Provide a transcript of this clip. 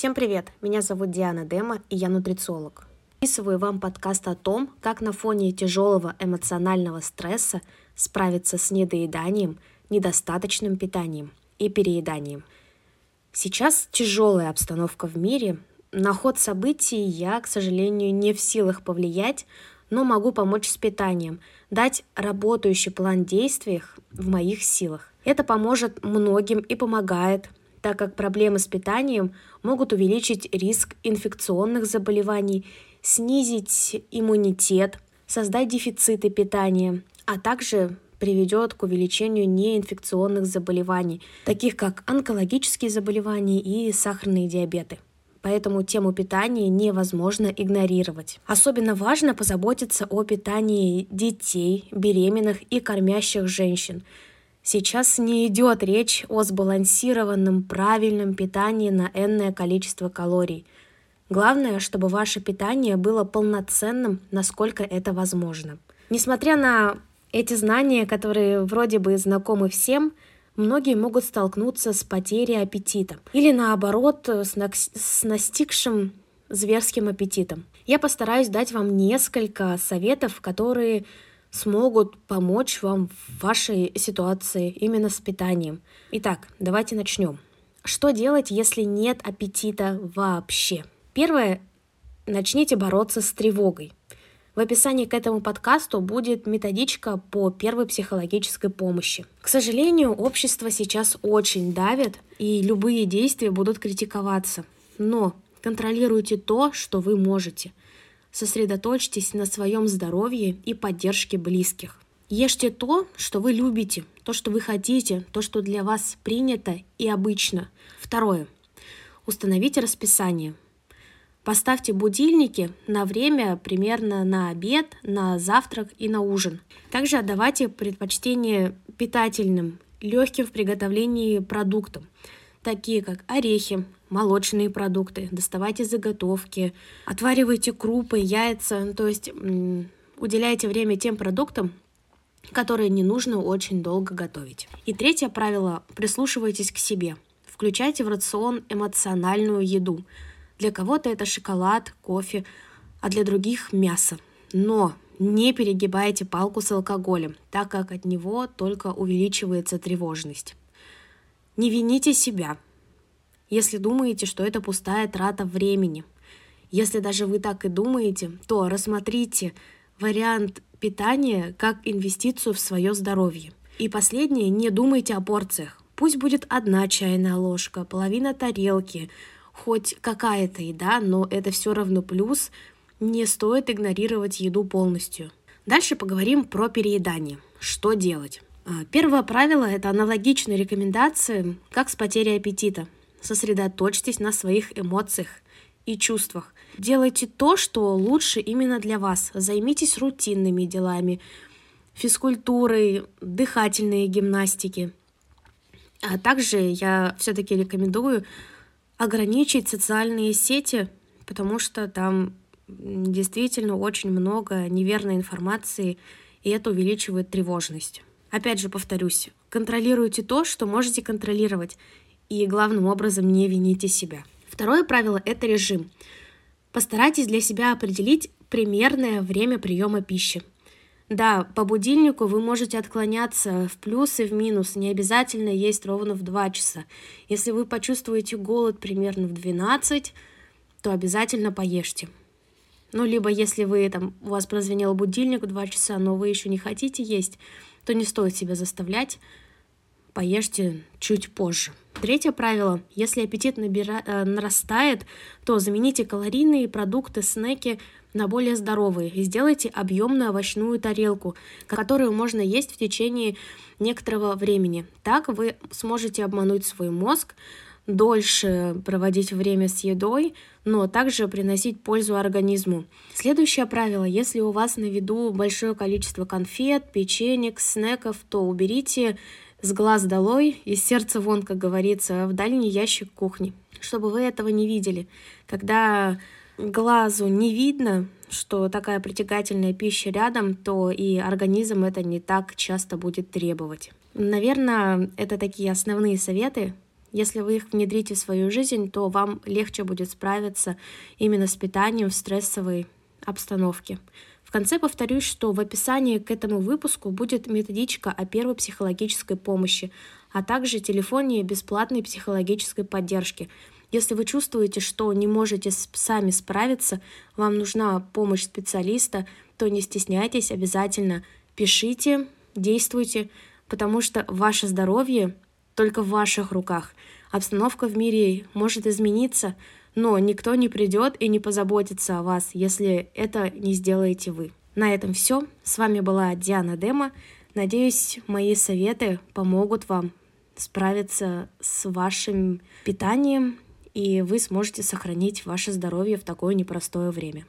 Всем привет! Меня зовут Диана Дема, и я нутрициолог. Записываю вам подкаст о том, как на фоне тяжелого эмоционального стресса справиться с недоеданием, недостаточным питанием и перееданием. Сейчас тяжелая обстановка в мире. На ход событий я, к сожалению, не в силах повлиять, но могу помочь с питанием, дать работающий план действий в моих силах. Это поможет многим и помогает, так как проблемы с питанием могут увеличить риск инфекционных заболеваний, снизить иммунитет, создать дефициты питания, а также приведет к увеличению неинфекционных заболеваний, таких как онкологические заболевания и сахарные диабеты. Поэтому тему питания невозможно игнорировать. Особенно важно позаботиться о питании детей, беременных и кормящих женщин – Сейчас не идет речь о сбалансированном правильном питании на энное количество калорий. Главное, чтобы ваше питание было полноценным, насколько это возможно. Несмотря на эти знания, которые вроде бы знакомы всем, многие могут столкнуться с потерей аппетита или наоборот с, на- с настигшим зверским аппетитом. Я постараюсь дать вам несколько советов, которые смогут помочь вам в вашей ситуации именно с питанием. Итак, давайте начнем. Что делать, если нет аппетита вообще? Первое, начните бороться с тревогой. В описании к этому подкасту будет методичка по первой психологической помощи. К сожалению, общество сейчас очень давит, и любые действия будут критиковаться. Но контролируйте то, что вы можете – Сосредоточьтесь на своем здоровье и поддержке близких. Ешьте то, что вы любите, то, что вы хотите, то, что для вас принято и обычно. Второе. Установите расписание. Поставьте будильники на время примерно на обед, на завтрак и на ужин. Также отдавайте предпочтение питательным, легким в приготовлении продуктам, такие как орехи, молочные продукты, доставайте заготовки, отваривайте крупы, яйца, то есть уделяйте время тем продуктам, которые не нужно очень долго готовить. И третье правило – прислушивайтесь к себе. Включайте в рацион эмоциональную еду. Для кого-то это шоколад, кофе, а для других – мясо. Но не перегибайте палку с алкоголем, так как от него только увеличивается тревожность. Не вините себя – если думаете, что это пустая трата времени. Если даже вы так и думаете, то рассмотрите вариант питания как инвестицию в свое здоровье. И последнее, не думайте о порциях. Пусть будет одна чайная ложка, половина тарелки, хоть какая-то еда, но это все равно плюс. Не стоит игнорировать еду полностью. Дальше поговорим про переедание. Что делать? А, первое правило – это аналогичные рекомендации, как с потерей аппетита. Сосредоточьтесь на своих эмоциях и чувствах. Делайте то, что лучше именно для вас. Займитесь рутинными делами, физкультурой, дыхательной гимнастики. А также я все-таки рекомендую ограничить социальные сети, потому что там действительно очень много неверной информации, и это увеличивает тревожность. Опять же повторюсь, контролируйте то, что можете контролировать, и главным образом не вините себя. Второе правило – это режим. Постарайтесь для себя определить примерное время приема пищи. Да, по будильнику вы можете отклоняться в плюс и в минус, не обязательно есть ровно в 2 часа. Если вы почувствуете голод примерно в 12, то обязательно поешьте. Ну, либо если вы там, у вас прозвенел будильник в 2 часа, но вы еще не хотите есть, то не стоит себя заставлять, поешьте чуть позже. Третье правило. Если аппетит набира... э, нарастает, то замените калорийные продукты, снеки на более здоровые и сделайте объемную овощную тарелку, которую можно есть в течение некоторого времени. Так вы сможете обмануть свой мозг, дольше проводить время с едой, но также приносить пользу организму. Следующее правило. Если у вас на виду большое количество конфет, печенек, снеков, то уберите с глаз долой, из сердца вон, как говорится, в дальний ящик кухни, чтобы вы этого не видели. Когда глазу не видно, что такая притягательная пища рядом, то и организм это не так часто будет требовать. Наверное, это такие основные советы. Если вы их внедрите в свою жизнь, то вам легче будет справиться именно с питанием в стрессовой обстановке. В конце повторюсь, что в описании к этому выпуску будет методичка о первой психологической помощи, а также телефоне бесплатной психологической поддержки. Если вы чувствуете, что не можете сами справиться, вам нужна помощь специалиста, то не стесняйтесь, обязательно пишите, действуйте, потому что ваше здоровье только в ваших руках. Обстановка в мире может измениться, но никто не придет и не позаботится о вас, если это не сделаете вы. На этом все. С вами была Диана Дема. Надеюсь, мои советы помогут вам справиться с вашим питанием, и вы сможете сохранить ваше здоровье в такое непростое время.